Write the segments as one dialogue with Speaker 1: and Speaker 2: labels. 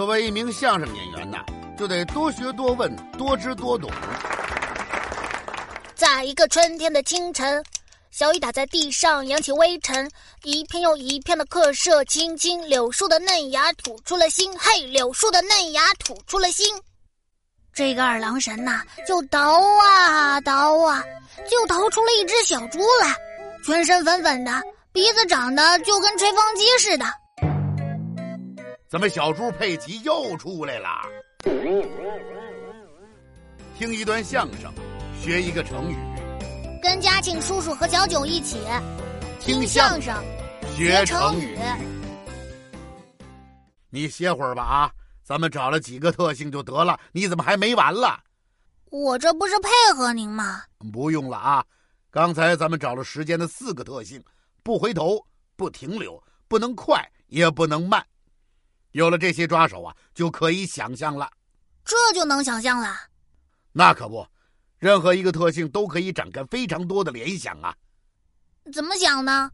Speaker 1: 作为一名相声演员呐，就得多学多问，多知多懂。
Speaker 2: 在一个春天的清晨，小雨打在地上，扬起微尘，一片又一片的客舍，青青柳树的嫩芽吐出了新。嘿，柳树的嫩芽吐出了新。这个二郎神呐，就捣啊捣啊，就捣出了一只小猪来，全身粉粉的，鼻子长得就跟吹风机似的。
Speaker 1: 怎么小猪佩奇又出来了？听一段相声，学一个成语，
Speaker 2: 跟嘉庆叔叔和小九一起
Speaker 1: 听相声学成语。
Speaker 2: 语。
Speaker 1: 你歇会儿吧啊！咱们找了几个特性就得了，你怎么还没完了？
Speaker 2: 我这不是配合您吗？
Speaker 1: 不用了啊！刚才咱们找了时间的四个特性：不回头、不停留、不能快也不能慢。有了这些抓手啊，就可以想象了。
Speaker 2: 这就能想象了。
Speaker 1: 那可不，任何一个特性都可以展开非常多的联想啊！
Speaker 2: 怎么想呢？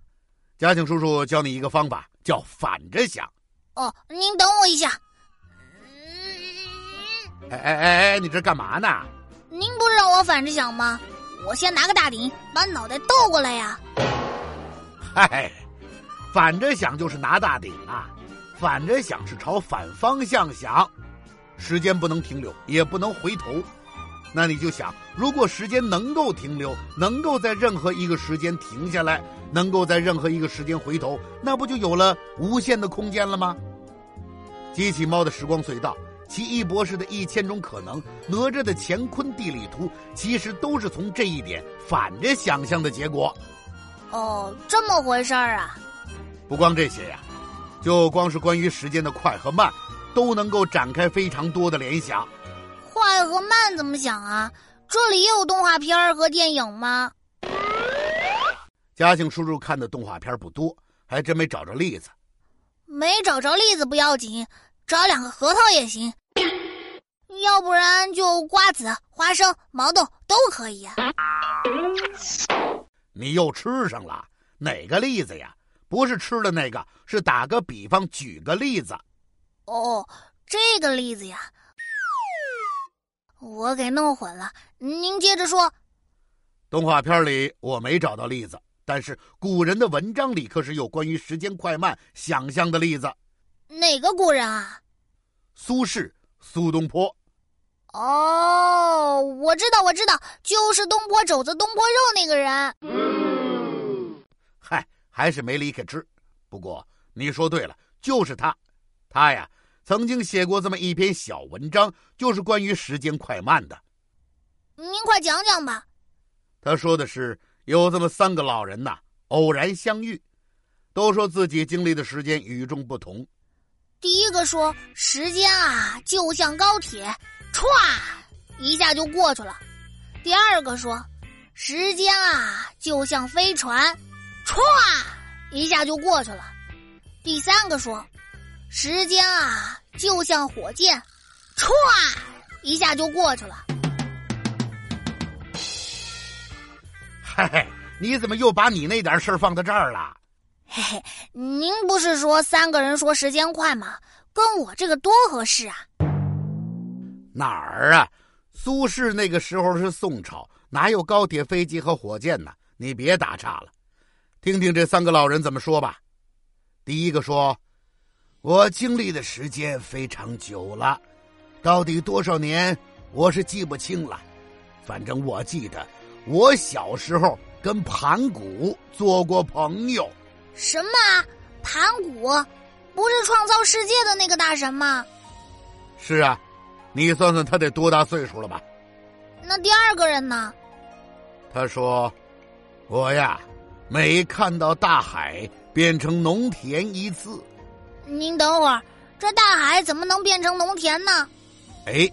Speaker 1: 嘉庆叔叔教你一个方法，叫反着想。
Speaker 2: 哦，您等我一下。
Speaker 1: 哎哎哎哎，你这干嘛呢？
Speaker 2: 您不是让我反着想吗？我先拿个大鼎，把脑袋倒过来呀。
Speaker 1: 嗨，反着想就是拿大鼎啊！反着想是朝反方向想，时间不能停留，也不能回头。那你就想，如果时间能够停留，能够在任何一个时间停下来，能够在任何一个时间回头，那不就有了无限的空间了吗？机器猫的时光隧道，奇异博士的一千种可能，哪吒的乾坤地理图，其实都是从这一点反着想象的结果。
Speaker 2: 哦，这么回事儿啊！
Speaker 1: 不光这些呀，就光是关于时间的快和慢，都能够展开非常多的联想。
Speaker 2: 快和慢怎么想啊？这里也有动画片儿和电影吗？
Speaker 1: 嘉庆叔叔看的动画片不多，还真没找着例子。
Speaker 2: 没找着栗子不要紧，找两个核桃也行。要不然就瓜子、花生、毛豆都可以。
Speaker 1: 你又吃上了哪个栗子呀？不是吃的那个，是打个比方，举个例子。
Speaker 2: 哦，这个例子呀，我给弄混了。您接着说。
Speaker 1: 动画片里我没找到例子，但是古人的文章里可是有关于时间快慢想象的例子。
Speaker 2: 哪个古人啊？
Speaker 1: 苏轼、苏东坡。
Speaker 2: 哦，我知道，我知道，就是东坡肘子、东坡肉那个人。
Speaker 1: 嗨，还是没离开吃。不过你说对了，就是他。他呀，曾经写过这么一篇小文章，就是关于时间快慢的。
Speaker 2: 您快讲讲吧。
Speaker 1: 他说的是有这么三个老人呐，偶然相遇，都说自己经历的时间与众不同。
Speaker 2: 第一个说时间啊，就像高铁，歘一下就过去了。第二个说时间啊，就像飞船，歘一下就过去了。第三个说时间啊，就像火箭，歘一下就过去了。
Speaker 1: 嘿嘿，你怎么又把你那点事儿放到这儿了？
Speaker 2: 嘿嘿，您不是说三个人说时间快吗？跟我这个多合适啊！
Speaker 1: 哪儿啊？苏轼那个时候是宋朝，哪有高铁、飞机和火箭呢？你别打岔了，听听这三个老人怎么说吧。第一个说：“我经历的时间非常久了，到底多少年我是记不清了，反正我记得我小时候跟盘古做过朋友。”
Speaker 2: 什么？盘古不是创造世界的那个大神吗？
Speaker 1: 是啊，你算算他得多大岁数了吧？
Speaker 2: 那第二个人呢？
Speaker 1: 他说：“我呀，每看到大海变成农田一次，
Speaker 2: 您等会儿，这大海怎么能变成农田呢？
Speaker 1: 哎，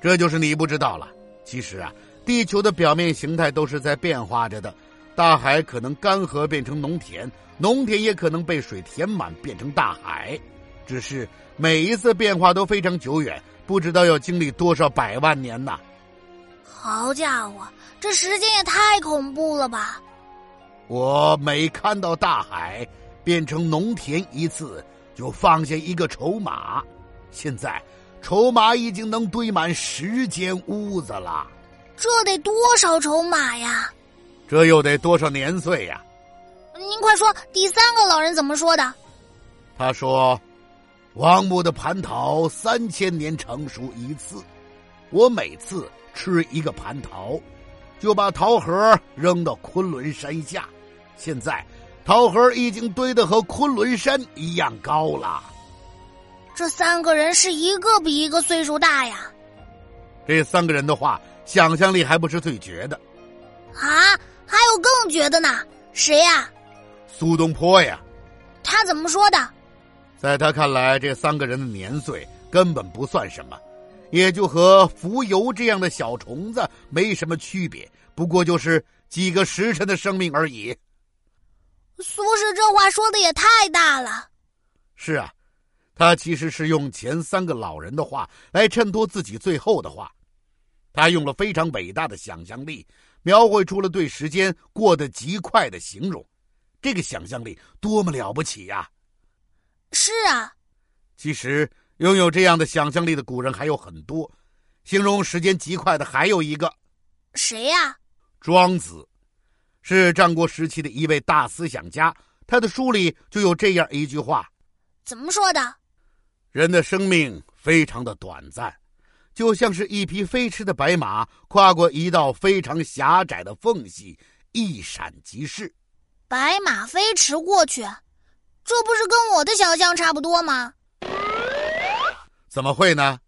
Speaker 1: 这就是你不知道了。其实啊，地球的表面形态都是在变化着的，大海可能干涸变成农田。”农田也可能被水填满变成大海，只是每一次变化都非常久远，不知道要经历多少百万年呐！
Speaker 2: 好家伙，这时间也太恐怖了吧！
Speaker 1: 我每看到大海变成农田一次，就放下一个筹码，现在筹码已经能堆满十间屋子了。
Speaker 2: 这得多少筹码呀？
Speaker 1: 这又得多少年岁呀？
Speaker 2: 您快说，第三个老人怎么说的？
Speaker 1: 他说：“王母的蟠桃三千年成熟一次，我每次吃一个蟠桃，就把桃核扔到昆仑山下。现在，桃核已经堆得和昆仑山一样高了。”
Speaker 2: 这三个人是一个比一个岁数大呀。
Speaker 1: 这三个人的话，想象力还不是最绝的。
Speaker 2: 啊，还有更绝的呢？谁呀？
Speaker 1: 苏东坡呀。
Speaker 2: 他怎么说的？
Speaker 1: 在他看来，这三个人的年岁根本不算什么，也就和蜉蝣这样的小虫子没什么区别，不过就是几个时辰的生命而已。
Speaker 2: 苏轼这话说的也太大了。
Speaker 1: 是啊。他其实是用前三个老人的话来衬托自己最后的话，他用了非常伟大的想象力，描绘出了对时间过得极快的形容。这个想象力多么了不起呀！
Speaker 2: 是啊，
Speaker 1: 其实拥有这样的想象力的古人还有很多。形容时间极快的还有一个，
Speaker 2: 谁呀？
Speaker 1: 庄子，是战国时期的一位大思想家。他的书里就有这样一句话，
Speaker 2: 怎么说的？
Speaker 1: 人的生命非常的短暂，就像是一匹飞驰的白马跨过一道非常狭窄的缝隙，一闪即逝。
Speaker 2: 白马飞驰过去，这不是跟我的想象差不多吗？
Speaker 1: 怎么会呢？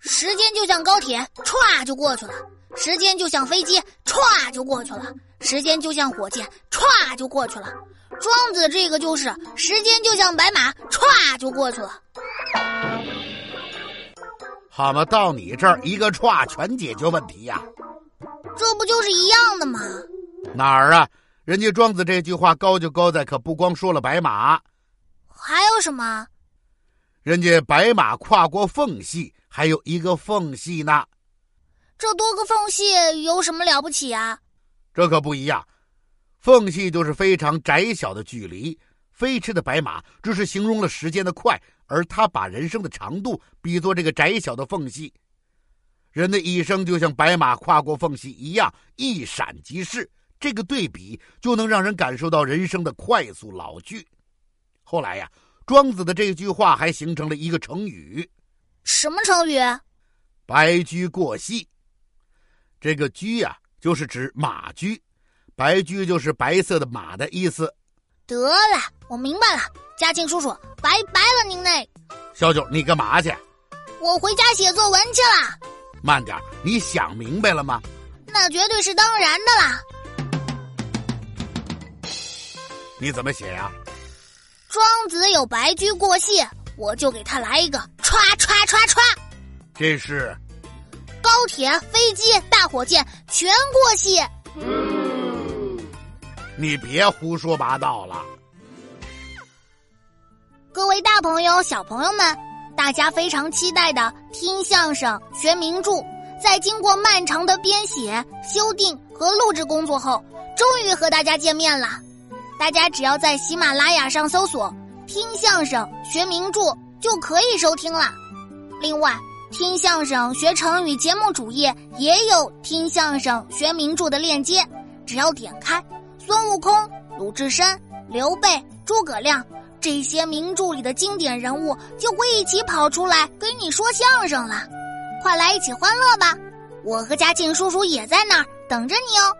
Speaker 2: 时间就像高铁，歘就过去了；时间就像飞机，歘就过去了；时间就像火箭，歘就过去了。庄子这个就是时间就像白马，歘就过去了。
Speaker 1: 好嘛，到你这儿一个歘全解决问题呀？
Speaker 2: 这不就是一样的吗？
Speaker 1: 哪儿啊？人家庄子这句话高就高在，可不光说了白马，
Speaker 2: 还有什么？
Speaker 1: 人家白马跨过缝隙，还有一个缝隙呢。
Speaker 2: 这多个缝隙有什么了不起啊？
Speaker 1: 这可不一样。缝隙就是非常窄小的距离，飞驰的白马只是形容了时间的快，而他把人生的长度比作这个窄小的缝隙。人的一生就像白马跨过缝隙一样，一闪即逝。这个对比就能让人感受到人生的快速老去。后来呀，庄子的这句话还形成了一个成语，
Speaker 2: 什么成语？
Speaker 1: 白驹过隙。这个驹呀，就是指马驹。白驹就是白色的马的意思。
Speaker 2: 得了，我明白了，嘉庆叔叔，拜拜了您嘞。
Speaker 1: 小九，你干嘛去？
Speaker 2: 我回家写作文去了。
Speaker 1: 慢点，你想明白了吗？
Speaker 2: 那绝对是当然的啦。
Speaker 1: 你怎么写呀？
Speaker 2: 庄子有白驹过隙，我就给他来一个歘歘歘歘。
Speaker 1: 这是
Speaker 2: 高铁、飞机、大火箭全过隙。
Speaker 1: 你别胡说八道了！
Speaker 2: 各位大朋友、小朋友们，大家非常期待的听相声、学名著，在经过漫长的编写、修订和录制工作后，终于和大家见面了。大家只要在喜马拉雅上搜索“听相声学名著”就可以收听了。另外，听相声学成语节目主页也有听相声学名著的链接，只要点开。孙悟空、鲁智深、刘备、诸葛亮这些名著里的经典人物就会一起跑出来跟你说相声了，快来一起欢乐吧！我和嘉庆叔叔也在那儿等着你哦。